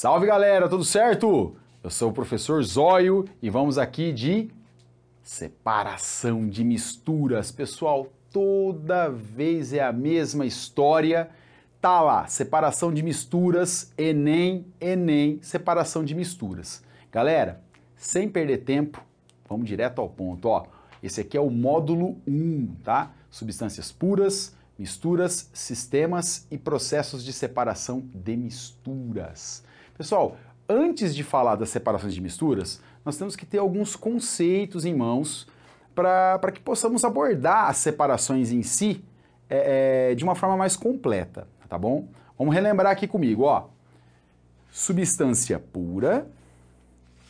Salve galera, tudo certo? Eu sou o professor Zóio e vamos aqui de separação de misturas. Pessoal, toda vez é a mesma história. Tá lá, separação de misturas, Enem, Enem, separação de misturas. Galera, sem perder tempo, vamos direto ao ponto, ó. Esse aqui é o módulo 1, tá? Substâncias puras, misturas, sistemas e processos de separação de misturas. Pessoal, antes de falar das separações de misturas, nós temos que ter alguns conceitos em mãos para que possamos abordar as separações em si é, é, de uma forma mais completa, tá bom? Vamos relembrar aqui comigo, ó. Substância pura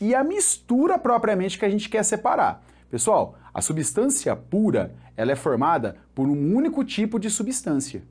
e a mistura propriamente que a gente quer separar. Pessoal, a substância pura, ela é formada por um único tipo de substância.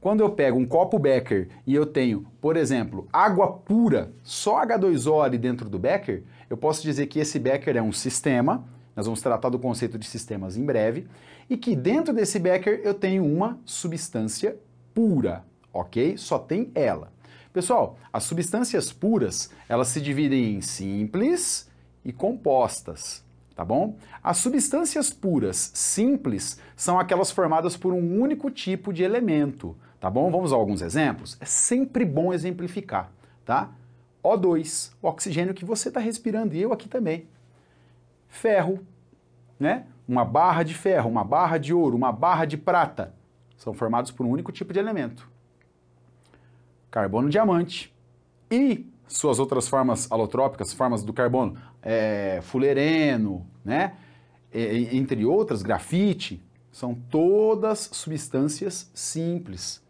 Quando eu pego um copo Becker e eu tenho, por exemplo, água pura, só H2O ali dentro do Becker, eu posso dizer que esse Becker é um sistema, nós vamos tratar do conceito de sistemas em breve, e que dentro desse Becker eu tenho uma substância pura, ok? Só tem ela. Pessoal, as substâncias puras, elas se dividem em simples e compostas, tá bom? As substâncias puras simples são aquelas formadas por um único tipo de elemento, tá bom? Vamos a alguns exemplos? É sempre bom exemplificar, tá? O2, o oxigênio que você está respirando e eu aqui também. Ferro, né? Uma barra de ferro, uma barra de ouro, uma barra de prata são formados por um único tipo de elemento. Carbono diamante e suas outras formas alotrópicas, formas do carbono, é, fulereno, né? E, entre outras, grafite, são todas substâncias simples.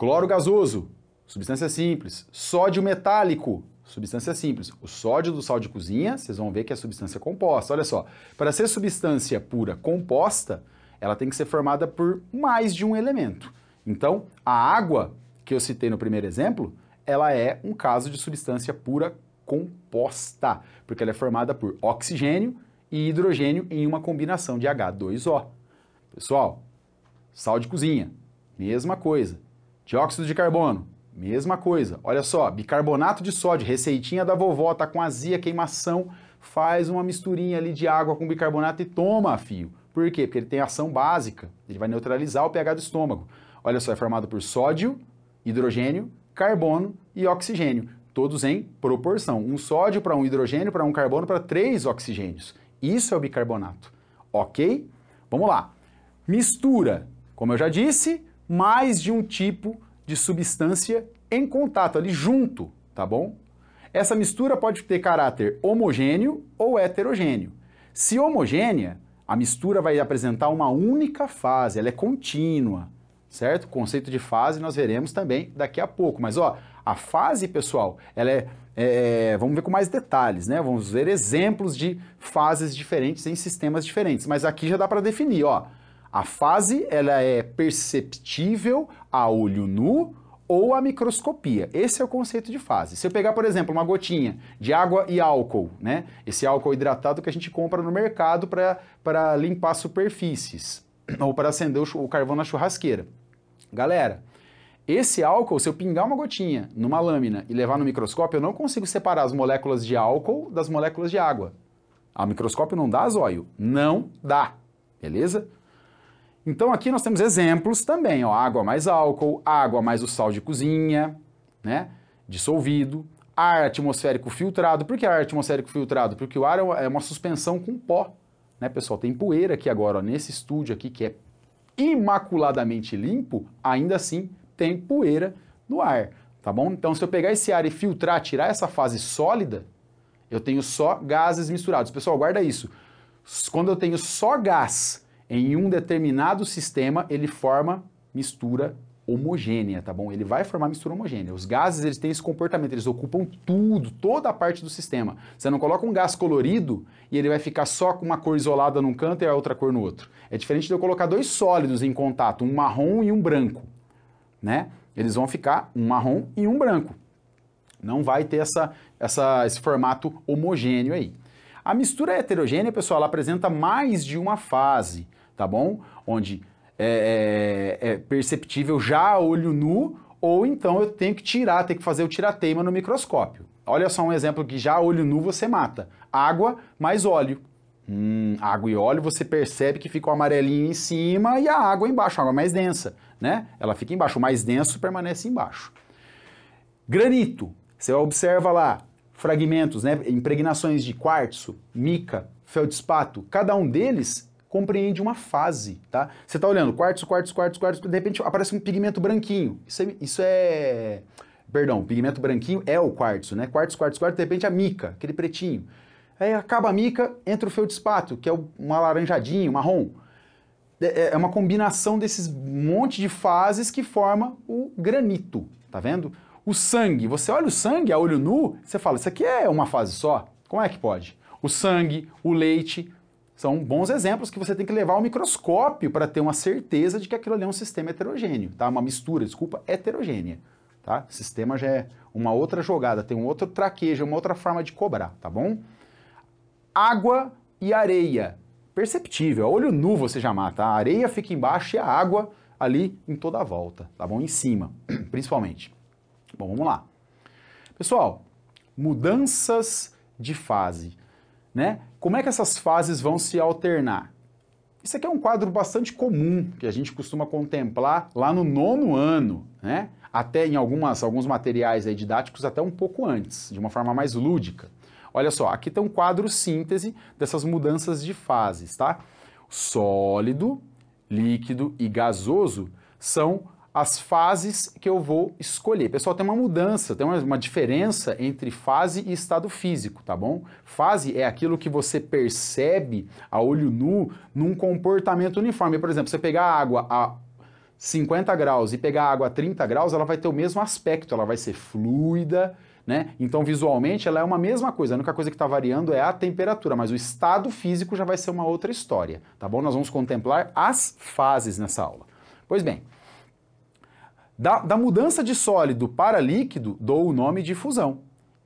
Cloro gasoso, substância simples. Sódio metálico, substância simples. O sódio do sal de cozinha, vocês vão ver que é substância composta. Olha só, para ser substância pura composta, ela tem que ser formada por mais de um elemento. Então, a água que eu citei no primeiro exemplo, ela é um caso de substância pura composta, porque ela é formada por oxigênio e hidrogênio em uma combinação de H2O. Pessoal, sal de cozinha, mesma coisa. Dióxido de carbono, mesma coisa. Olha só, bicarbonato de sódio, receitinha da vovó, tá com azia, queimação, faz uma misturinha ali de água com bicarbonato e toma, fio. Por quê? Porque ele tem ação básica, ele vai neutralizar o pH do estômago. Olha só, é formado por sódio, hidrogênio, carbono e oxigênio, todos em proporção. Um sódio para um hidrogênio, para um carbono, para três oxigênios. Isso é o bicarbonato, ok? Vamos lá. Mistura, como eu já disse, mais de um tipo de substância em contato ali junto, tá bom? Essa mistura pode ter caráter homogêneo ou heterogêneo. Se homogênea, a mistura vai apresentar uma única fase, ela é contínua, certo? O conceito de fase nós veremos também daqui a pouco. Mas ó, a fase, pessoal, ela é, é, vamos ver com mais detalhes, né? Vamos ver exemplos de fases diferentes em sistemas diferentes. Mas aqui já dá para definir, ó. A fase ela é perceptível a olho nu ou a microscopia. Esse é o conceito de fase. Se eu pegar, por exemplo, uma gotinha de água e álcool, né? Esse álcool hidratado que a gente compra no mercado para limpar superfícies ou para acender o, o carvão na churrasqueira. Galera, esse álcool, se eu pingar uma gotinha numa lâmina e levar no microscópio, eu não consigo separar as moléculas de álcool das moléculas de água. A microscópio não dá zóio. Não dá. Beleza? Então aqui nós temos exemplos também, ó, água mais álcool, água mais o sal de cozinha, né, dissolvido, ar atmosférico filtrado. Por que ar atmosférico filtrado? Porque o ar é uma suspensão com pó, né, pessoal? Tem poeira aqui agora, ó, nesse estúdio aqui que é imaculadamente limpo, ainda assim tem poeira no ar, tá bom? Então se eu pegar esse ar e filtrar, tirar essa fase sólida, eu tenho só gases misturados. Pessoal, guarda isso. Quando eu tenho só gás em um determinado sistema, ele forma mistura homogênea, tá bom? Ele vai formar mistura homogênea. Os gases, eles têm esse comportamento, eles ocupam tudo, toda a parte do sistema. Você não coloca um gás colorido e ele vai ficar só com uma cor isolada num canto e a outra cor no outro. É diferente de eu colocar dois sólidos em contato, um marrom e um branco, né? Eles vão ficar um marrom e um branco. Não vai ter essa, essa, esse formato homogêneo aí. A mistura heterogênea, pessoal, ela apresenta mais de uma fase tá bom? Onde é, é, é perceptível já a olho nu ou então eu tenho que tirar, tenho que fazer o tirateima no microscópio. Olha só um exemplo que já olho nu você mata. Água mais óleo. Hum, água e óleo você percebe que fica o amarelinho em cima e a água embaixo, a água mais densa, né? Ela fica embaixo, o mais denso permanece embaixo. Granito, você observa lá fragmentos, né, impregnações de quartzo, mica, feldspato, cada um deles compreende uma fase, tá? Você está olhando quartzo, quartzo, quartzo, quartzo, de repente aparece um pigmento branquinho. Isso é, isso é perdão, pigmento branquinho é o quartzo, né? Quartzo, quartzo, quartzo, de repente a mica, aquele pretinho. Aí acaba a mica, entra o feldspato, que é um alaranjadinho, marrom. É, é uma combinação desses monte de fases que forma o granito, tá vendo? O sangue, você olha o sangue a olho nu, você fala, isso aqui é uma fase só? Como é que pode? O sangue, o leite, são bons exemplos que você tem que levar ao microscópio para ter uma certeza de que aquilo ali é um sistema heterogêneo, tá? Uma mistura, desculpa, heterogênea, tá? O sistema já é uma outra jogada, tem um outro traquejo, uma outra forma de cobrar, tá bom? Água e areia, perceptível, olho nu você já mata, a areia fica embaixo e a água ali em toda a volta, tá bom? Em cima, principalmente. Bom, vamos lá. Pessoal, mudanças de fase, né? Como é que essas fases vão se alternar? Isso aqui é um quadro bastante comum que a gente costuma contemplar lá no nono ano, né? Até em algumas, alguns materiais didáticos até um pouco antes, de uma forma mais lúdica. Olha só, aqui tem um quadro síntese dessas mudanças de fases, tá? Sólido, líquido e gasoso são as fases que eu vou escolher. Pessoal, tem uma mudança, tem uma, uma, diferença entre fase e estado físico, tá bom? Fase é aquilo que você percebe a olho nu num comportamento uniforme. Por exemplo, você pegar água a 50 graus e pegar água a 30 graus, ela vai ter o mesmo aspecto, ela vai ser fluida, né? Então, visualmente, ela é uma mesma coisa. A única coisa que está variando é a temperatura, mas o estado físico já vai ser uma outra história, tá bom? Nós vamos contemplar as fases nessa aula. Pois bem, da, da mudança de sólido para líquido, dou o nome de fusão.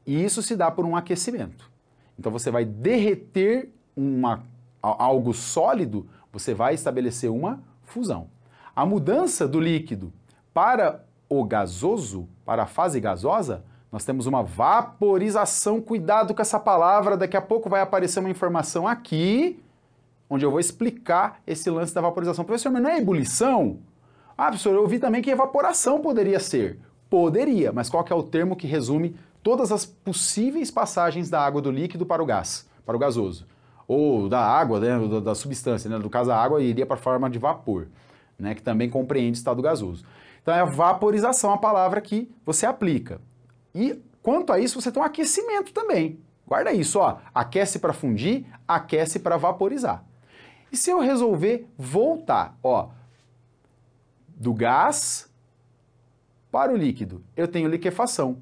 E isso se dá por um aquecimento. Então você vai derreter uma, algo sólido, você vai estabelecer uma fusão. A mudança do líquido para o gasoso, para a fase gasosa, nós temos uma vaporização. Cuidado com essa palavra, daqui a pouco vai aparecer uma informação aqui, onde eu vou explicar esse lance da vaporização. Professor, mas não é ebulição? Ah, professor, eu ouvi também que evaporação poderia ser. Poderia, mas qual é o termo que resume todas as possíveis passagens da água do líquido para o gás, para o gasoso? Ou da água, né, da, da substância, né? no caso a água iria para a forma de vapor, né, que também compreende estado gasoso. Então é a vaporização a palavra que você aplica. E quanto a isso, você tem um aquecimento também. Guarda isso, ó. Aquece para fundir, aquece para vaporizar. E se eu resolver voltar, ó, do gás para o líquido. Eu tenho liquefação.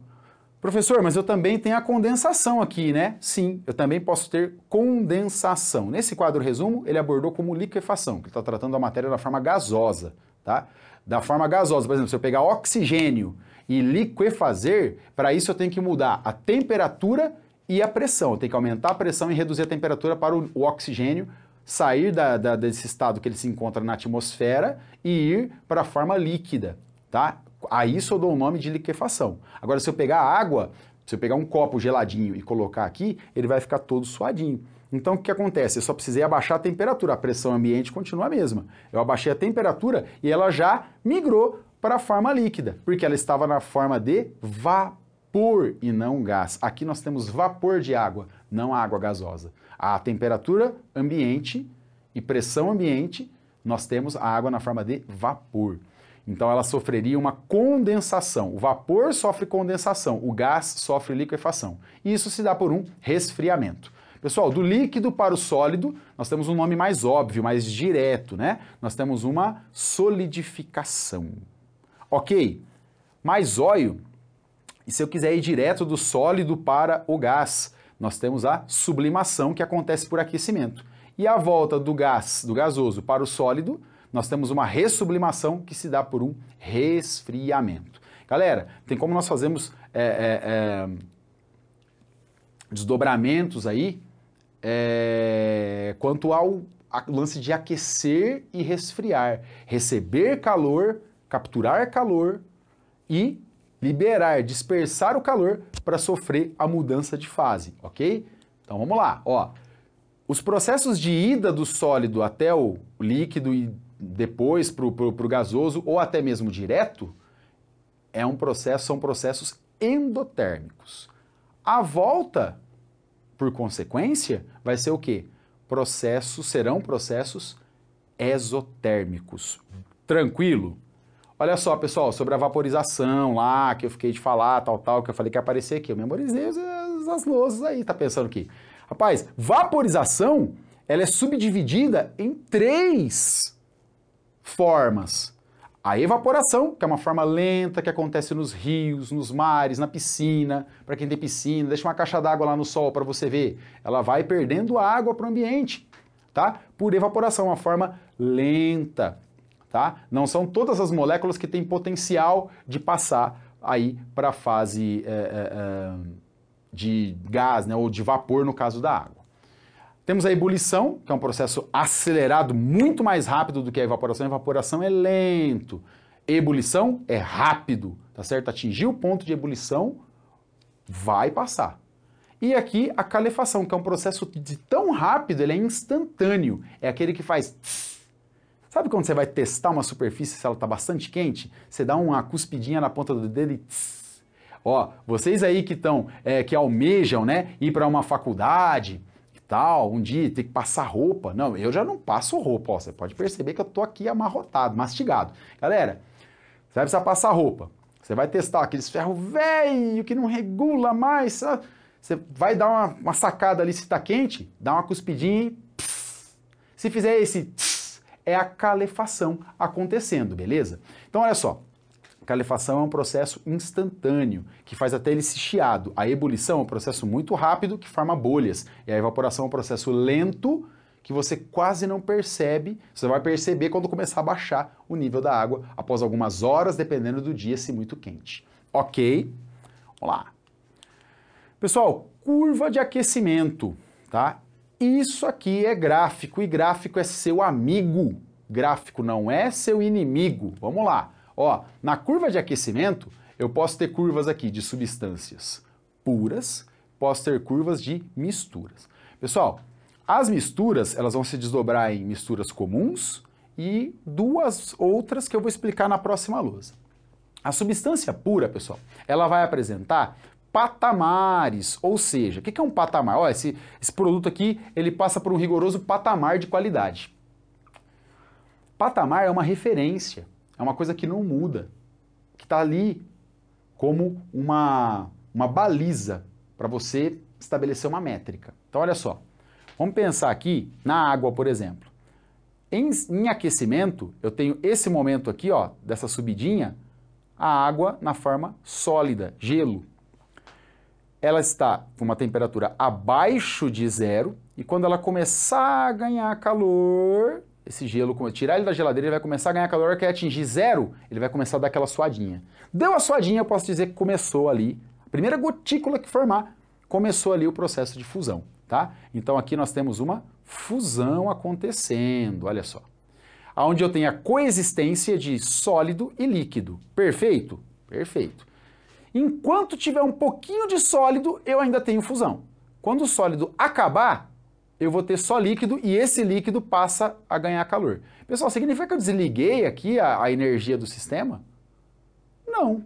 Professor, mas eu também tenho a condensação aqui, né? Sim, eu também posso ter condensação. Nesse quadro resumo, ele abordou como liquefação, que está tratando a matéria da forma gasosa, tá? Da forma gasosa, por exemplo, se eu pegar oxigênio e liquefazer, para isso eu tenho que mudar a temperatura e a pressão. Eu tenho que aumentar a pressão e reduzir a temperatura para o, oxigênio sair da, da, desse estado que ele se encontra na atmosfera e ir para a forma líquida, tá? A isso eu dou o nome de liquefação. Agora, se eu pegar água, se eu pegar um copo geladinho e colocar aqui, ele vai ficar todo suadinho. Então, o que acontece? Eu só precisei abaixar a temperatura, a pressão ambiente continua a mesma. Eu abaixei a temperatura e ela já migrou para a forma líquida, porque ela estava na forma de vapor e não gás. Aqui nós temos vapor de água, não água gasosa a temperatura ambiente e pressão ambiente, nós temos a água na forma de vapor. Então ela sofreria uma condensação. O vapor sofre condensação, o gás sofre liquefação. E isso se dá por um resfriamento. Pessoal, do líquido para o sólido, nós temos um nome mais óbvio, mais direto, né? Nós temos uma solidificação. Ok? Mais óleo, e se eu quiser ir direto do sólido para o gás, nós temos a sublimação que acontece por aquecimento. E a volta do gás, do gasoso para o sólido, nós temos uma ressublimação que se dá por um resfriamento. Galera, tem como nós fazemos é, é, é, desdobramentos aí é, quanto ao lance de aquecer e resfriar. Receber calor, capturar calor e liberar, dispersar o calor para sofrer a mudança de fase, ok? Então vamos lá, ó. Os processos de ida do sólido até o líquido e depois para o gasoso ou até mesmo direto é um processo, são processos endotérmicos. A volta, por consequência, vai ser o quê? Processos serão processos exotérmicos. Tranquilo? Olha só, pessoal, sobre a vaporização lá, que eu fiquei de falar, tal, tal, que eu falei que ia aparecer aqui. Eu memorizei as, as louças aí, tá pensando aqui. Rapaz, vaporização, ela é subdividida em três formas. A evaporação, que é uma forma lenta que acontece nos rios, nos mares, na piscina. Para quem tem piscina, deixa uma caixa d'água lá no sol para você ver. Ela vai perdendo água para o ambiente, tá? Por evaporação, uma forma lenta tá? Não são todas as moléculas que têm potencial de passar aí para a fase é, é, de gás, né, ou de vapor no caso da água. Temos a ebulição, que é um processo acelerado, muito mais rápido do que a evaporação. A evaporação é lento. Ebulição é rápido, tá certo? Atingir o ponto de ebulição, vai passar. E aqui a calefação, que é um processo de tão rápido, ele é instantâneo. É aquele que faz Sabe quando você vai testar uma superfície se ela está bastante quente? Você dá uma cuspidinha na ponta do dedo e tss. Ó, vocês aí que estão, é, que almejam, né, ir para uma faculdade e tal, um dia ter que passar roupa. Não, eu já não passo roupa, ó, você pode perceber que eu tô aqui amarrotado, mastigado. Galera, você vai precisar passar roupa. Você vai testar aqueles ferros velho que não regula mais. Sabe? Você vai dar uma, uma, sacada ali se está quente, dá uma cuspidinha e... Se fizer esse... Tss, é a calefação acontecendo, beleza? Então olha só, calefação é um processo instantâneo, que faz até ele se chiado. A ebulição é um processo muito rápido, que forma bolhas. E a evaporação é um processo lento, que você quase não percebe. Você vai perceber quando começar a baixar o nível da água após algumas horas, dependendo do dia, se muito quente. Ok? Vamos lá. Pessoal, curva de aquecimento, tá? Isso aqui é gráfico e gráfico é seu amigo. Gráfico não é seu inimigo. Vamos lá. Ó, na curva de aquecimento, eu posso ter curvas aqui de substâncias puras, posso ter curvas de misturas. Pessoal, as misturas, elas vão se desdobrar em misturas comuns e duas outras que eu vou explicar na próxima lousa. A substância pura, pessoal, ela vai apresentar patamares, ou seja, o que é um patamar? Olha, esse, esse produto aqui, ele passa por um rigoroso patamar de qualidade. Patamar é uma referência, é uma coisa que não muda, que está ali como uma, uma baliza para você estabelecer uma métrica. Então, olha só, vamos pensar aqui na água, por exemplo. Em, em aquecimento, eu tenho esse momento aqui, ó, dessa subidinha, a água na forma sólida, gelo ela está com uma temperatura abaixo de zero e quando ela começar a ganhar calor, esse gelo, tirar ele da geladeira, ele vai começar a ganhar calor, hora que atingir zero, ele vai começar a dar aquela suadinha. Deu a suadinha, eu posso dizer que começou ali, a primeira gotícula que formar, começou ali o processo de fusão, tá? Então aqui nós temos uma fusão acontecendo, olha só. Onde eu tenho a coexistência de sólido e líquido. Perfeito? Perfeito. Enquanto tiver um pouquinho de sólido, eu ainda tenho fusão. Quando o sólido acabar, eu vou ter só líquido e esse líquido passa a ganhar calor. Pessoal, significa que eu desliguei aqui a, a energia do sistema? Não.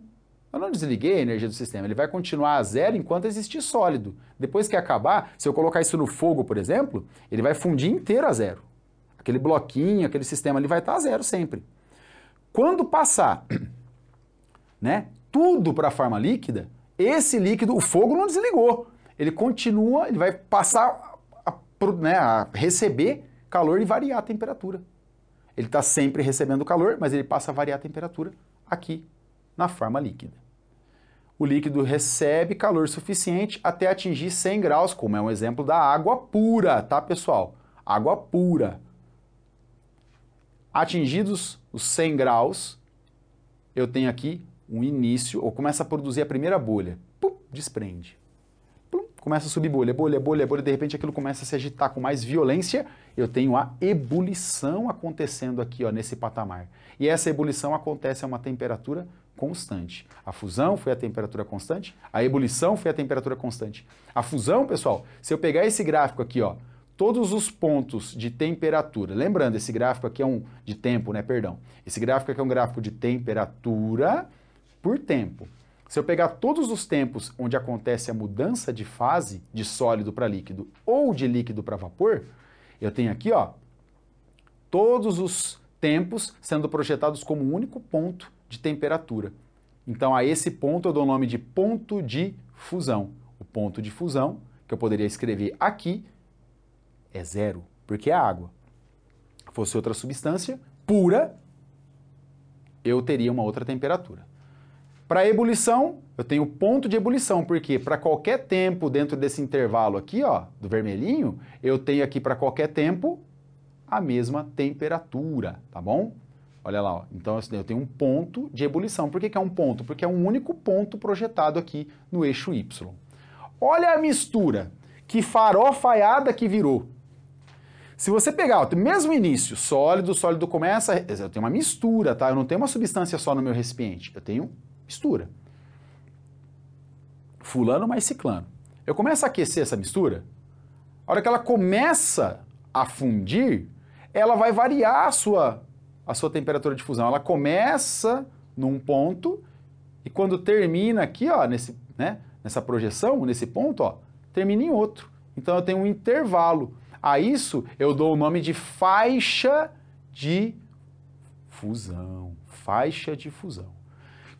Eu não desliguei a energia do sistema. Ele vai continuar a zero enquanto existir sólido. Depois que acabar, se eu colocar isso no fogo, por exemplo, ele vai fundir inteiro a zero. Aquele bloquinho, aquele sistema ali vai estar a zero sempre. Quando passar, né? Tudo para a forma líquida, esse líquido, o fogo não desligou. Ele continua, ele vai passar a, né, a receber calor e variar a temperatura. Ele está sempre recebendo calor, mas ele passa a variar a temperatura aqui na forma líquida. O líquido recebe calor suficiente até atingir 100 graus, como é um exemplo da água pura, tá pessoal? Água pura. Atingidos os 100 graus, eu tenho aqui um início, ou começa a produzir a primeira bolha, pum, desprende. Pum, começa a subir bolha, bolha, bolha, bolha, de repente aquilo começa a se agitar com mais violência, eu tenho a ebulição acontecendo aqui ó, nesse patamar. E essa ebulição acontece a uma temperatura constante. A fusão foi a temperatura constante, a ebulição foi a temperatura constante. A fusão, pessoal, se eu pegar esse gráfico aqui, ó, todos os pontos de temperatura, lembrando, esse gráfico aqui é um de tempo, né, perdão. Esse gráfico aqui é um gráfico de temperatura por tempo. Se eu pegar todos os tempos onde acontece a mudança de fase de sólido para líquido ou de líquido para vapor, eu tenho aqui, ó, todos os tempos sendo projetados como um único ponto de temperatura. Então, a esse ponto eu dou o nome de ponto de fusão. O ponto de fusão, que eu poderia escrever aqui, é zero, porque é água. Fosse outra substância pura, eu teria uma outra temperatura. Para ebulição, eu tenho ponto de ebulição, porque para qualquer tempo dentro desse intervalo aqui, ó, do vermelhinho, eu tenho aqui para qualquer tempo a mesma temperatura, tá bom? Olha lá, ó. então eu tenho um ponto de ebulição. Por que, que é um ponto? Porque é um único ponto projetado aqui no eixo Y. Olha a mistura, que farofaiada que virou. Se você pegar o mesmo início, sólido, sólido começa, eu tenho uma mistura, tá? Eu não tenho uma substância só no meu recipiente, eu tenho mistura. Fulano mais ciclano. Eu começo a aquecer essa mistura, a hora que ela começa a fundir, ela vai variar a sua, a sua temperatura de fusão. Ela começa num ponto e quando termina aqui, ó, nesse, né, nessa projeção, nesse ponto, ó, termina em outro. Então eu tenho um intervalo. A isso eu dou o nome de faixa de fusão. Faixa de fusão.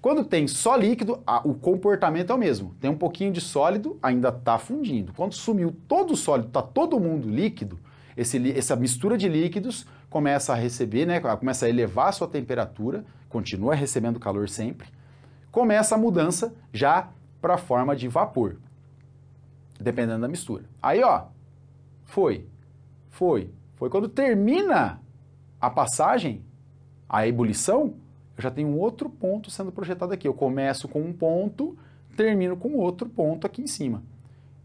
Quando tem só líquido, a, o comportamento é o mesmo. Tem um pouquinho de sólido, ainda está fundindo. Quando sumiu todo o sólido, está todo mundo líquido, esse, essa mistura de líquidos começa a receber, né, começa a elevar a sua temperatura, continua recebendo calor sempre, começa a mudança já para a forma de vapor, dependendo da mistura. Aí, ó, foi, foi, foi. Quando termina a passagem, a ebulição, eu já tenho um outro ponto sendo projetado aqui. Eu começo com um ponto, termino com outro ponto aqui em cima.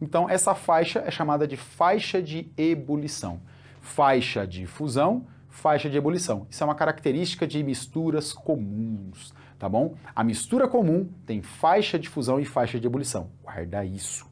Então, essa faixa é chamada de faixa de ebulição. Faixa de fusão, faixa de ebulição. Isso é uma característica de misturas comuns, tá bom? A mistura comum tem faixa de fusão e faixa de ebulição. Guarda isso.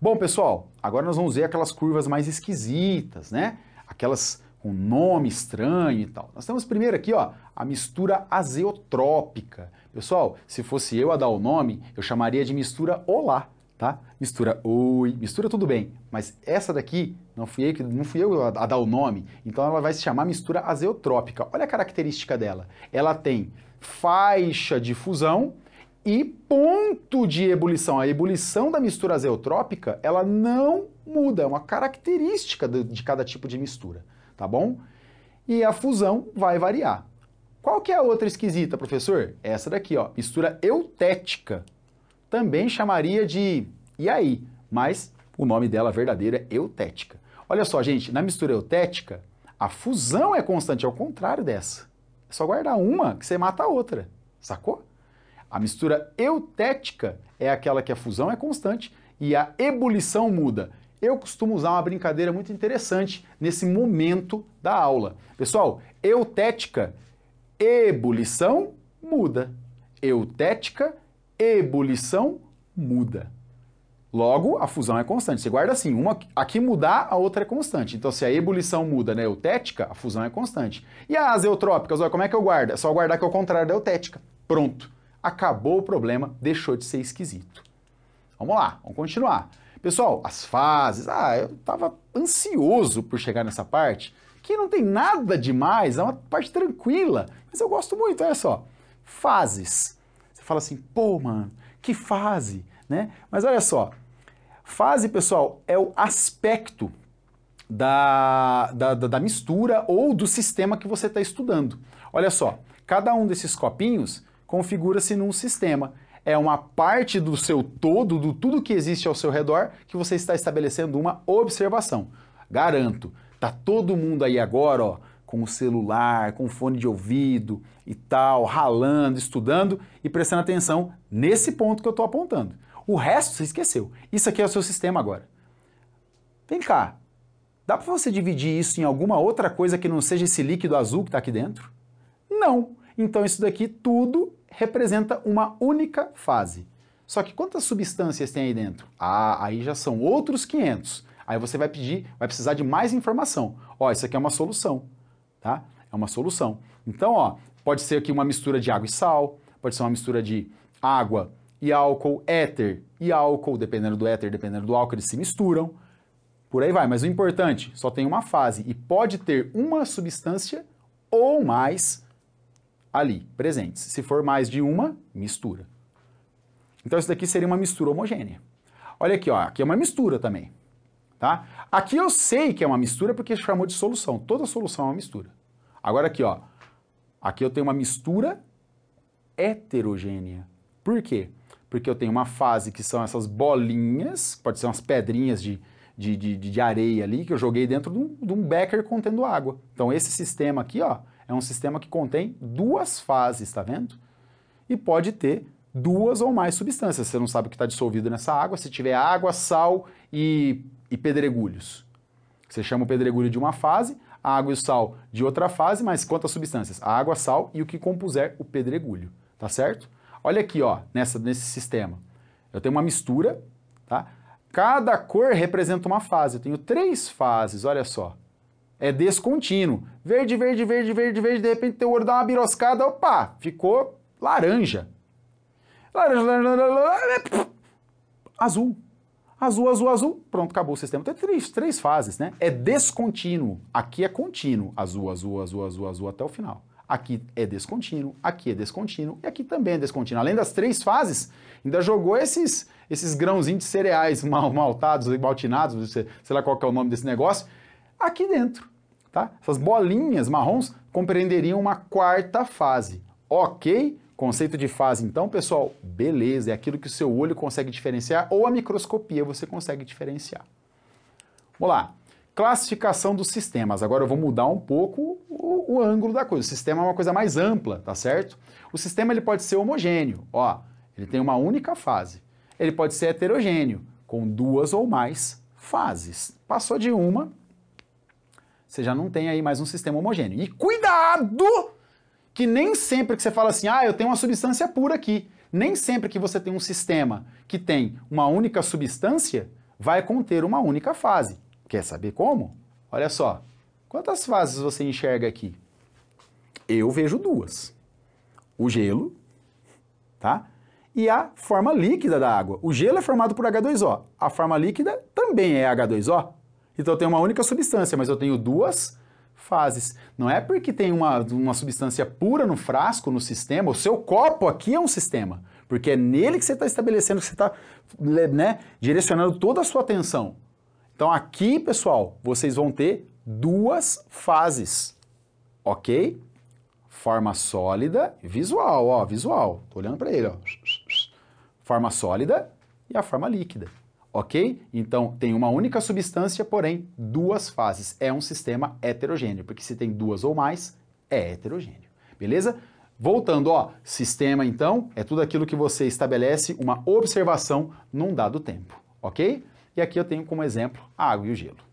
Bom, pessoal, agora nós vamos ver aquelas curvas mais esquisitas, né? Aquelas com nome estranho e tal. Nós temos primeiro aqui, ó, a mistura azeotrópica. Pessoal, se fosse eu a dar o nome, eu chamaria de mistura olá tá? Mistura oi, mistura tudo bem, mas essa daqui não fui eu, não fui eu a, dar o nome, então ela vai se chamar mistura azeotrópica. Olha a característica dela. Ela tem faixa de fusão e ponto de ebulição. A ebulição da mistura azeotrópica, ela não muda, é uma característica de cada tipo de mistura, tá bom? E a fusão vai variar. Qual que é a outra esquisita, professor? Essa daqui, ó, mistura eutética também chamaria de e aí, mas o nome dela verdadeiro é eutética. Olha só, gente, na mistura eutética, a fusão é constante, ao contrário dessa. É só guardar uma que você mata a outra, sacou? A mistura eutética é aquela que a fusão é constante e a ebulição muda. Eu costumo usar uma brincadeira muito interessante nesse momento da aula. Pessoal, eutética, ebulição muda. Eutética, ebulição muda. Logo, a fusão é constante. Você guarda assim, uma aqui mudar, a outra é constante. Então, se a ebulição muda na eutética, a fusão é constante. E as eutrópicas, olha, como é que eu guardo? É só guardar que é o contrário da eutética. Pronto. Acabou o problema, deixou de ser esquisito. Vamos lá, vamos continuar. Pessoal, as fases. Ah, eu estava ansioso por chegar nessa parte, que não tem nada demais, é uma parte tranquila, mas eu gosto muito, olha só. Fases fala assim, pô, mano, que fase, né? Mas olha só, fase, pessoal, é o aspecto da, da, da mistura ou do sistema que você está estudando. Olha só, cada um desses copinhos configura-se num sistema. É uma parte do seu todo, do tudo que existe ao seu redor, que você está estabelecendo uma observação. Garanto, tá todo mundo aí agora, ó, com o celular, com o fone de ouvido e tal, ralando, estudando e prestando atenção nesse ponto que eu estou apontando. O resto você esqueceu. Isso aqui é o seu sistema agora. Vem cá, dá para você dividir isso em alguma outra coisa que não seja esse líquido azul que está aqui dentro? Não. Então isso daqui tudo representa uma única fase. Só que quantas substâncias tem aí dentro? Ah, aí já são outros 500. Aí você vai pedir, vai precisar de mais informação. Ó, isso aqui é uma solução, tá? É uma solução. Então, ó, pode ser aqui uma mistura de água e sal, pode ser uma mistura de água e álcool, éter e álcool, dependendo do éter, dependendo do álcool, eles se misturam. Por aí vai, mas o importante, só tem uma fase e pode ter uma substância ou mais ali presentes. Se for mais de uma, mistura. Então isso daqui seria uma mistura homogênea. Olha aqui, ó, aqui é uma mistura também. Tá? Aqui eu sei que é uma mistura porque chamou de solução. Toda solução é uma mistura. Agora aqui, ó, aqui eu tenho uma mistura heterogênea. Por quê? Porque eu tenho uma fase que são essas bolinhas, pode ser umas pedrinhas de, de, de, de areia ali, que eu joguei dentro de um, de um becker contendo água. Então esse sistema aqui, ó, é um sistema que contém duas fases, tá vendo? E pode ter duas ou mais substâncias. Você não sabe o que está dissolvido nessa água. Se tiver água, sal e, e pedregulhos. Você chama o pedregulho de uma fase, a água e o sal de outra fase, mas quantas substâncias? A água, sal e o que compuser o pedregulho, tá certo? Olha aqui, ó, nessa, nesse sistema. Eu tenho uma mistura, tá? Cada cor representa uma fase. Eu tenho três fases, olha só. É descontínuo. Verde, verde, verde, verde, verde, de repente teu olho dá uma biroscada, opa, ficou laranja. Laranja, laranja, laranja, azul. Azul, azul, azul, pronto, acabou o sistema. Tem três, três fases, né? É descontínuo. Aqui é contínuo. Azul, azul, azul, azul, azul até o final. Aqui é descontínuo, aqui é descontínuo e aqui também é descontínuo. Além das três fases, ainda jogou esses, esses grãozinhos de cereais mal, maltados, maltinados, sei lá qual é o nome desse negócio, aqui dentro. Tá? Essas bolinhas marrons compreenderiam uma quarta fase. Ok? Conceito de fase, então, pessoal, beleza, é aquilo que o seu olho consegue diferenciar ou a microscopia você consegue diferenciar. Vamos lá. Classificação dos sistemas. Agora eu vou mudar um pouco o, o, ângulo da coisa. O sistema é uma coisa mais ampla, tá certo? O sistema ele pode ser homogêneo, ó, ele tem uma única fase. Ele pode ser heterogêneo, com duas ou mais fases. Passou de uma, você já não tem aí mais um sistema homogêneo. E cuidado que nem sempre que você fala assim, ah, eu tenho uma substância pura aqui, nem sempre que você tem um sistema que tem uma única substância, vai conter uma única fase. Quer saber como? Olha só, quantas fases você enxerga aqui? Eu vejo duas. O gelo, tá? E a forma líquida da água. O gelo é formado por H2O. A forma líquida também é H2O. Então eu tenho uma única substância, mas eu tenho duas fases. Não é porque tem uma, uma substância pura no frasco, no sistema, o seu copo aqui é um sistema. Porque é nele que você está estabelecendo, que você está né, direcionando toda a sua atenção. Então aqui, pessoal, vocês vão ter duas fases, ok? Forma sólida e visual, ó, visual. Tô olhando para ele, ó. Forma sólida e a forma líquida, ok? Então tem uma única substância, porém duas fases. É um sistema heterogêneo, porque se tem duas ou mais, é heterogêneo, beleza? Voltando, ó, sistema então é tudo aquilo que você estabelece uma observação num dado tempo, ok? E aqui eu tenho como exemplo a água e o gelo.